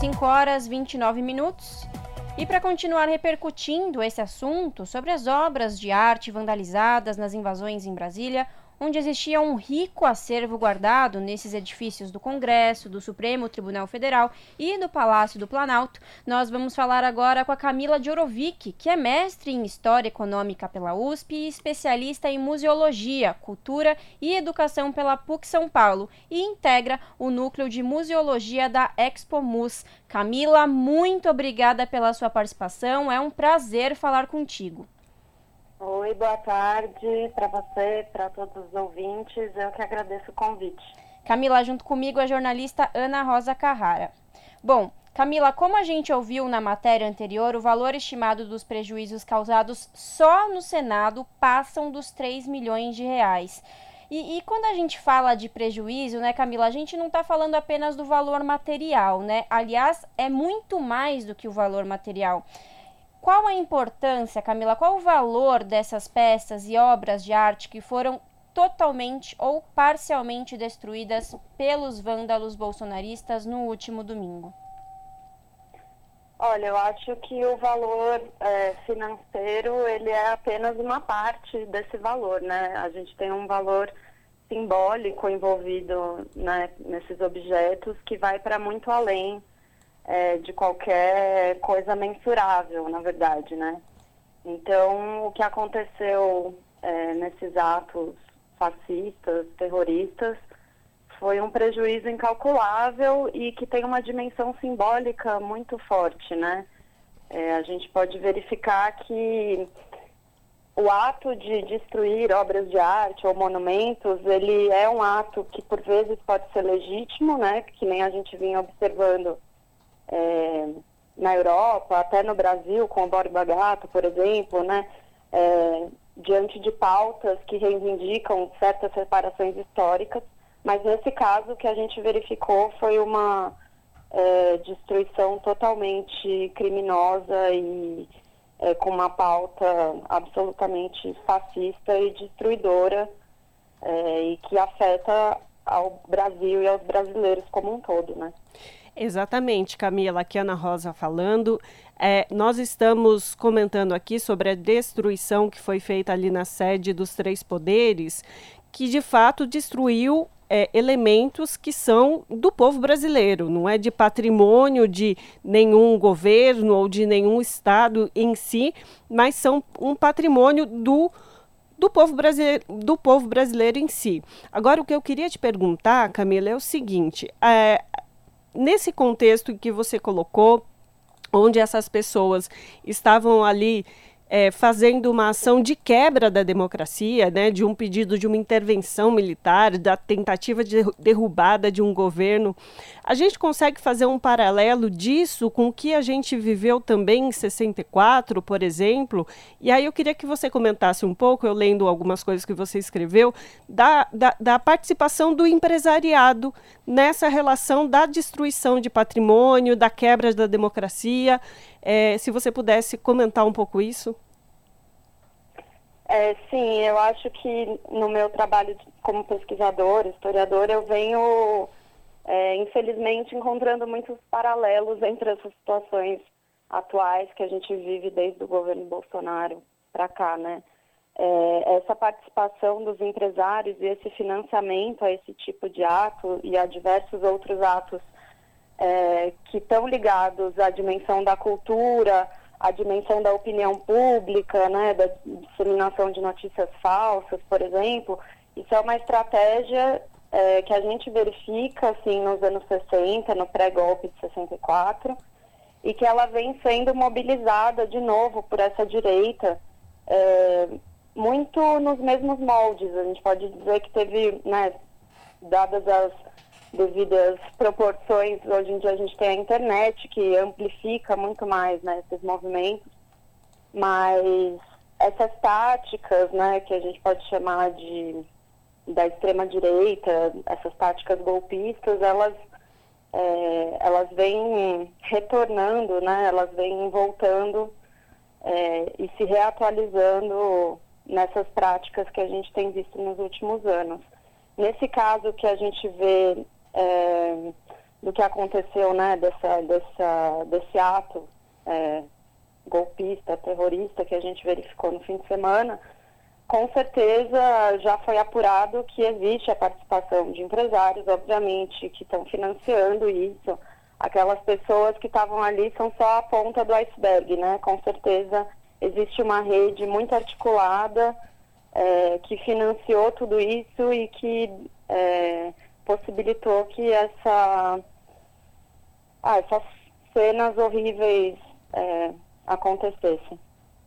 5 horas 29 minutos. E para continuar repercutindo esse assunto sobre as obras de arte vandalizadas nas invasões em Brasília, onde existia um rico acervo guardado nesses edifícios do Congresso, do Supremo Tribunal Federal e do Palácio do Planalto. Nós vamos falar agora com a Camila Jorovic, que é mestre em História Econômica pela USP e especialista em Museologia, Cultura e Educação pela PUC São Paulo e integra o núcleo de Museologia da Expo Mus. Camila, muito obrigada pela sua participação. É um prazer falar contigo. Oi, boa tarde para você, para todos os ouvintes. Eu que agradeço o convite. Camila, junto comigo a jornalista Ana Rosa Carrara. Bom, Camila, como a gente ouviu na matéria anterior, o valor estimado dos prejuízos causados só no Senado passam dos 3 milhões de reais. E, e, quando a gente fala de prejuízo, né, Camila, a gente não está falando apenas do valor material, né? Aliás, é muito mais do que o valor material. Qual a importância, Camila? Qual o valor dessas peças e obras de arte que foram totalmente ou parcialmente destruídas pelos vândalos bolsonaristas no último domingo? Olha, eu acho que o valor é, financeiro ele é apenas uma parte desse valor, né? A gente tem um valor simbólico envolvido né, nesses objetos que vai para muito além é, de qualquer coisa mensurável, na verdade, né? Então, o que aconteceu é, nesses atos fascistas, terroristas, foi um prejuízo incalculável e que tem uma dimensão simbólica muito forte, né? É, a gente pode verificar que o ato de destruir obras de arte ou monumentos, ele é um ato que por vezes pode ser legítimo, né? Que nem a gente vinha observando é, na Europa, até no Brasil, com o Borba Gato, por exemplo, né, é, diante de pautas que reivindicam certas reparações históricas, mas nesse caso o que a gente verificou foi uma é, destruição totalmente criminosa e é, com uma pauta absolutamente fascista e destruidora é, e que afeta ao Brasil e aos brasileiros como um todo, né? Exatamente, Camila, aqui Ana Rosa falando. É, nós estamos comentando aqui sobre a destruição que foi feita ali na sede dos três poderes, que de fato destruiu é, elementos que são do povo brasileiro, não é de patrimônio de nenhum governo ou de nenhum estado em si, mas são um patrimônio do do povo, brasileiro, do povo brasileiro em si. Agora, o que eu queria te perguntar, Camila, é o seguinte: é, nesse contexto que você colocou, onde essas pessoas estavam ali é, fazendo uma ação de quebra da democracia, né, de um pedido de uma intervenção militar, da tentativa de derrubada de um governo. A gente consegue fazer um paralelo disso com o que a gente viveu também em 64, por exemplo? E aí eu queria que você comentasse um pouco, eu lendo algumas coisas que você escreveu, da, da, da participação do empresariado nessa relação da destruição de patrimônio, da quebra da democracia. É, se você pudesse comentar um pouco isso. É, sim, eu acho que no meu trabalho como pesquisador, historiador, eu venho, é, infelizmente, encontrando muitos paralelos entre essas situações atuais que a gente vive desde o governo Bolsonaro para cá, né? É, essa participação dos empresários e esse financiamento a esse tipo de ato e a diversos outros atos é, que estão ligados à dimensão da cultura, à dimensão da opinião pública, né, da disseminação de notícias falsas, por exemplo, isso é uma estratégia é, que a gente verifica assim nos anos 60, no pré-golpe de 64, e que ela vem sendo mobilizada de novo por essa direita, é, muito nos mesmos moldes. A gente pode dizer que teve, né, dadas as devidas proporções, hoje em dia a gente tem a internet que amplifica muito mais né, esses movimentos, mas essas táticas, né, que a gente pode chamar de da extrema direita, essas táticas golpistas, elas é, elas vêm retornando, né, elas vêm voltando é, e se reatualizando nessas práticas que a gente tem visto nos últimos anos. Nesse caso que a gente vê é, do que aconteceu, né, dessa, dessa, desse ato é, golpista, terrorista que a gente verificou no fim de semana, com certeza já foi apurado que existe a participação de empresários, obviamente, que estão financiando isso. Aquelas pessoas que estavam ali são só a ponta do iceberg, né? Com certeza existe uma rede muito articulada é, que financiou tudo isso e que é, possibilitou que essa, ah, essas cenas horríveis é, acontecessem.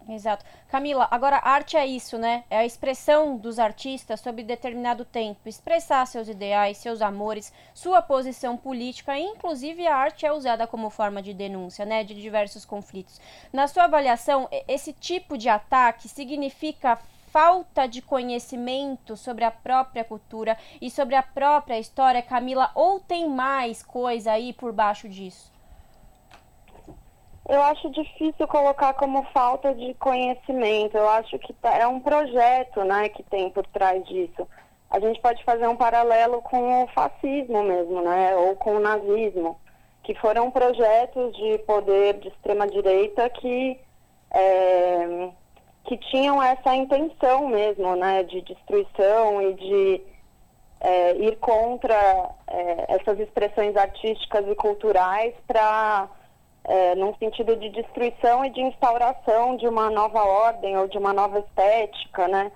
Exato. Camila, agora arte é isso, né? É a expressão dos artistas sobre determinado tempo, expressar seus ideais, seus amores, sua posição política, inclusive a arte é usada como forma de denúncia, né, de diversos conflitos. Na sua avaliação, esse tipo de ataque significa falta de conhecimento sobre a própria cultura e sobre a própria história, Camila, ou tem mais coisa aí por baixo disso? Eu acho difícil colocar como falta de conhecimento. Eu acho que tá, é um projeto né, que tem por trás disso. A gente pode fazer um paralelo com o fascismo mesmo, né, ou com o nazismo, que foram projetos de poder de extrema-direita que, é, que tinham essa intenção mesmo né, de destruição e de é, ir contra é, essas expressões artísticas e culturais para é, num sentido de destruição e de instauração de uma nova ordem ou de uma nova estética, né?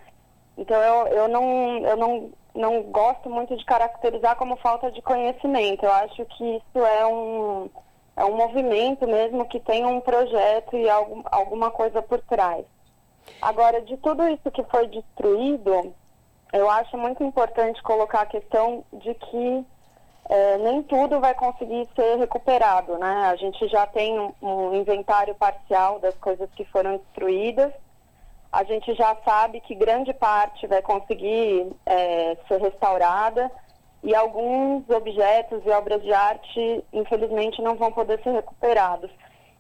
Então eu, eu, não, eu não, não gosto muito de caracterizar como falta de conhecimento. Eu acho que isso é um, é um movimento mesmo que tem um projeto e algum, alguma coisa por trás. Agora, de tudo isso que foi destruído, eu acho muito importante colocar a questão de que é, nem tudo vai conseguir ser recuperado, né? A gente já tem um, um, inventário parcial das coisas que foram destruídas. A gente já sabe que grande parte vai conseguir é, ser restaurada e alguns objetos e obras de arte, infelizmente, não vão poder ser recuperados.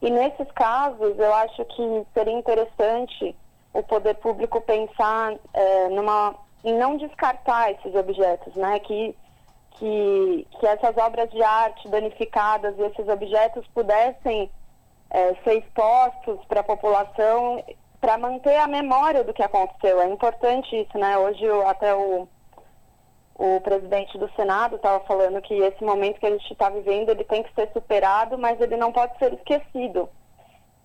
E nesses casos, eu acho que seria interessante o poder público pensar é, numa, não descartar esses objetos, né? Que que, que essas obras de arte danificadas e esses objetos pudessem é, ser expostos para a população para manter a memória do que aconteceu. É importante isso, né? Hoje até o, o presidente do Senado estava falando que esse momento que a gente está vivendo ele tem que ser superado, mas ele não pode ser esquecido.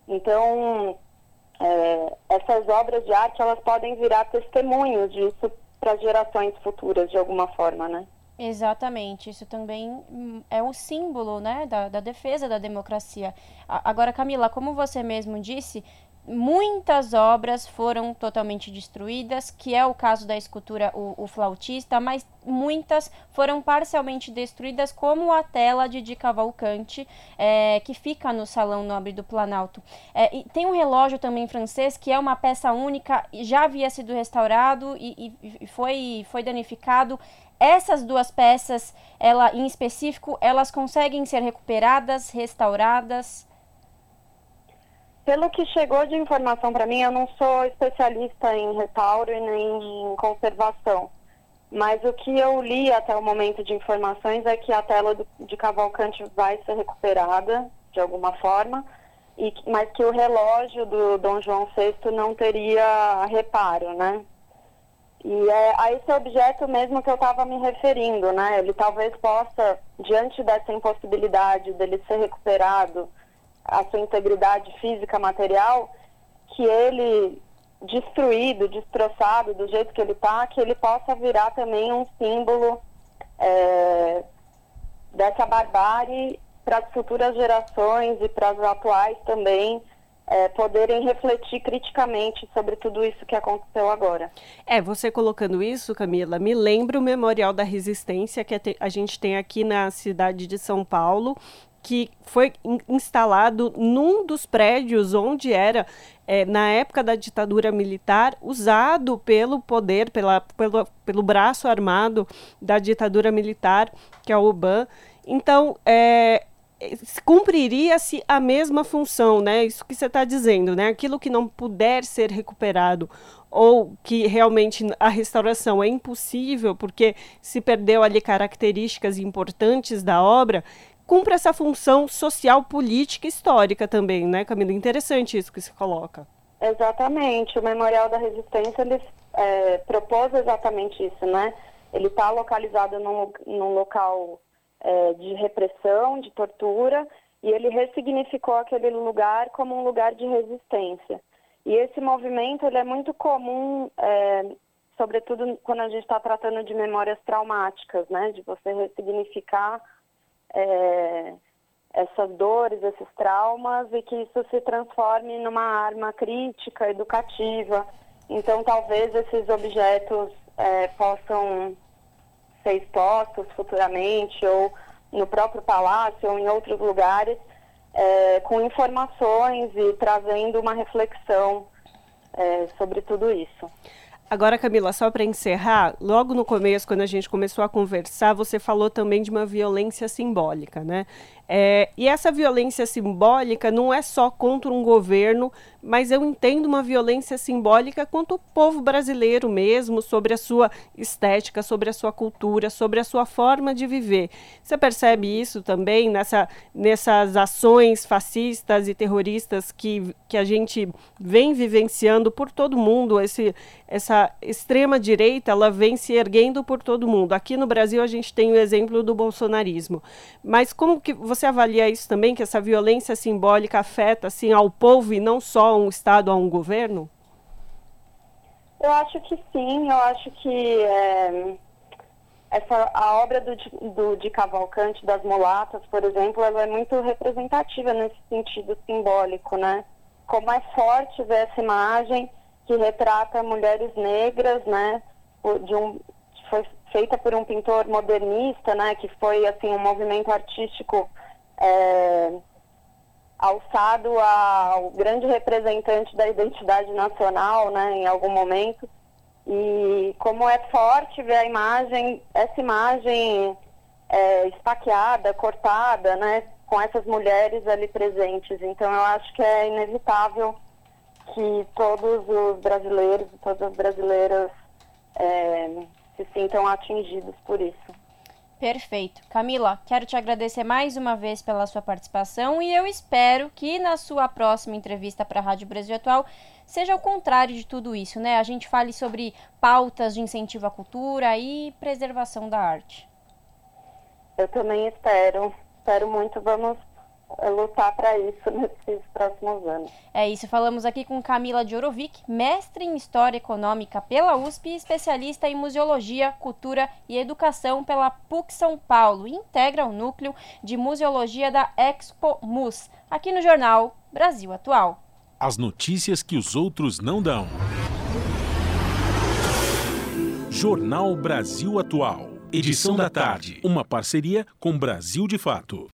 Então, é, essas obras de arte elas podem virar testemunhos disso para gerações futuras de alguma forma, né? Exatamente, isso também hum, é um símbolo né, da, da defesa da democracia. Agora, Camila, como você mesmo disse, muitas obras foram totalmente destruídas, que é o caso da escultura o, o, Flautista, mas muitas foram parcialmente destruídas, como a tela de Di Cavalcante, é, que fica no Salão Nobre do Planalto. É, tem um relógio também francês, que é uma peça única, já havia sido restaurado e, e, foi, foi danificado essas duas peças, ela em específico, elas conseguem ser recuperadas, restauradas? Pelo que chegou de informação para mim, eu não sou especialista em restauro e nem em conservação. Mas o que eu li até o momento de informações é que a tela do, de Cavalcante vai ser recuperada de alguma forma, e, mas que o relógio do Dom João VI não teria reparo, né? E é a esse objeto mesmo que eu estava me referindo, né? Ele talvez possa, diante dessa impossibilidade dele ser recuperado, a sua integridade física, material, que ele destruído, destroçado do jeito que ele está, que ele possa virar também um símbolo é, dessa barbárie para as futuras gerações e para as atuais também, é, poderem refletir criticamente sobre tudo isso que aconteceu agora. É, você colocando isso, Camila, me lembra o Memorial da Resistência que a gente tem aqui na cidade de São Paulo, que foi instalado num dos prédios onde era, é, na época da ditadura militar, usado pelo poder, pela, pelo, pelo braço armado da ditadura militar, que é o UBAN. Então, é, cumpriria-se a mesma função, né? Isso que você está dizendo, né? Aquilo que não puder ser recuperado ou que realmente a restauração é impossível porque se perdeu ali características importantes da obra, cumpre essa função social, política, histórica também, né, Camila? Interessante isso que se coloca. Exatamente. O Memorial da Resistência ele é, propôs exatamente isso, né? Ele está localizado num, num local é, de repressão, de tortura, e ele ressignificou aquele lugar como um lugar de resistência. E esse movimento ele é muito comum, é, sobretudo quando a gente está tratando de memórias traumáticas, né? De você ressignificar é, essas dores, esses traumas e que isso se transforme numa arma crítica, educativa. Então, talvez esses objetos é, possam ser expostos futuramente ou no próprio palácio ou em outros lugares é, com informações e trazendo uma reflexão é, sobre tudo isso. Agora, Camila, só para encerrar, logo no começo, quando a gente começou a conversar, você falou também de uma violência simbólica, né? É, e essa violência simbólica não é só contra um governo, mas eu entendo uma violência simbólica contra o povo brasileiro mesmo, sobre a sua estética, sobre a sua cultura, sobre a sua forma de viver. Você percebe isso também nessa, nessas ações fascistas e terroristas que, que a gente vem vivenciando por todo mundo? Esse, essa extrema direita ela vem se erguendo por todo mundo. Aqui no Brasil a gente tem o exemplo do bolsonarismo. Mas como que você avalia isso também, que essa violência simbólica afeta assim, ao povo e não só a um Estado, a um governo? Eu acho que sim, eu acho que é, essa, a obra do, do, de Cavalcante, das mulatas, por exemplo, ela é muito representativa nesse sentido simbólico, né? Como é forte ver essa imagem que retrata mulheres negras, né? De um, foi feita por um pintor modernista, né? Que foi, assim, um movimento artístico é, alçado ao grande representante da identidade nacional, né, em algum momento. E como é forte ver a imagem, essa imagem é, esfaqueada, cortada, né, com essas mulheres ali presentes. Então eu acho que é inevitável que todos os brasileiros todas as brasileiras é, se sintam atingidos por isso. Perfeito. Camila, quero te agradecer mais uma vez pela sua participação e eu espero que na sua próxima entrevista para a Rádio Brasil Atual seja o contrário de tudo isso, né? A gente fale sobre pautas de incentivo à cultura e preservação da arte. Eu também espero. Espero muito. Vamos lutar para isso nesses próximos anos. É isso, falamos aqui com Camila Djorovic, mestre em História Econômica pela USP e especialista em Museologia, Cultura e Educação pela PUC São Paulo e integra o núcleo de Museologia da Expo Mus, aqui no jornal Brasil Atual. As notícias que os outros não dão. Jornal Brasil Atual. Edição da tarde. Uma parceria com Brasil de Fato.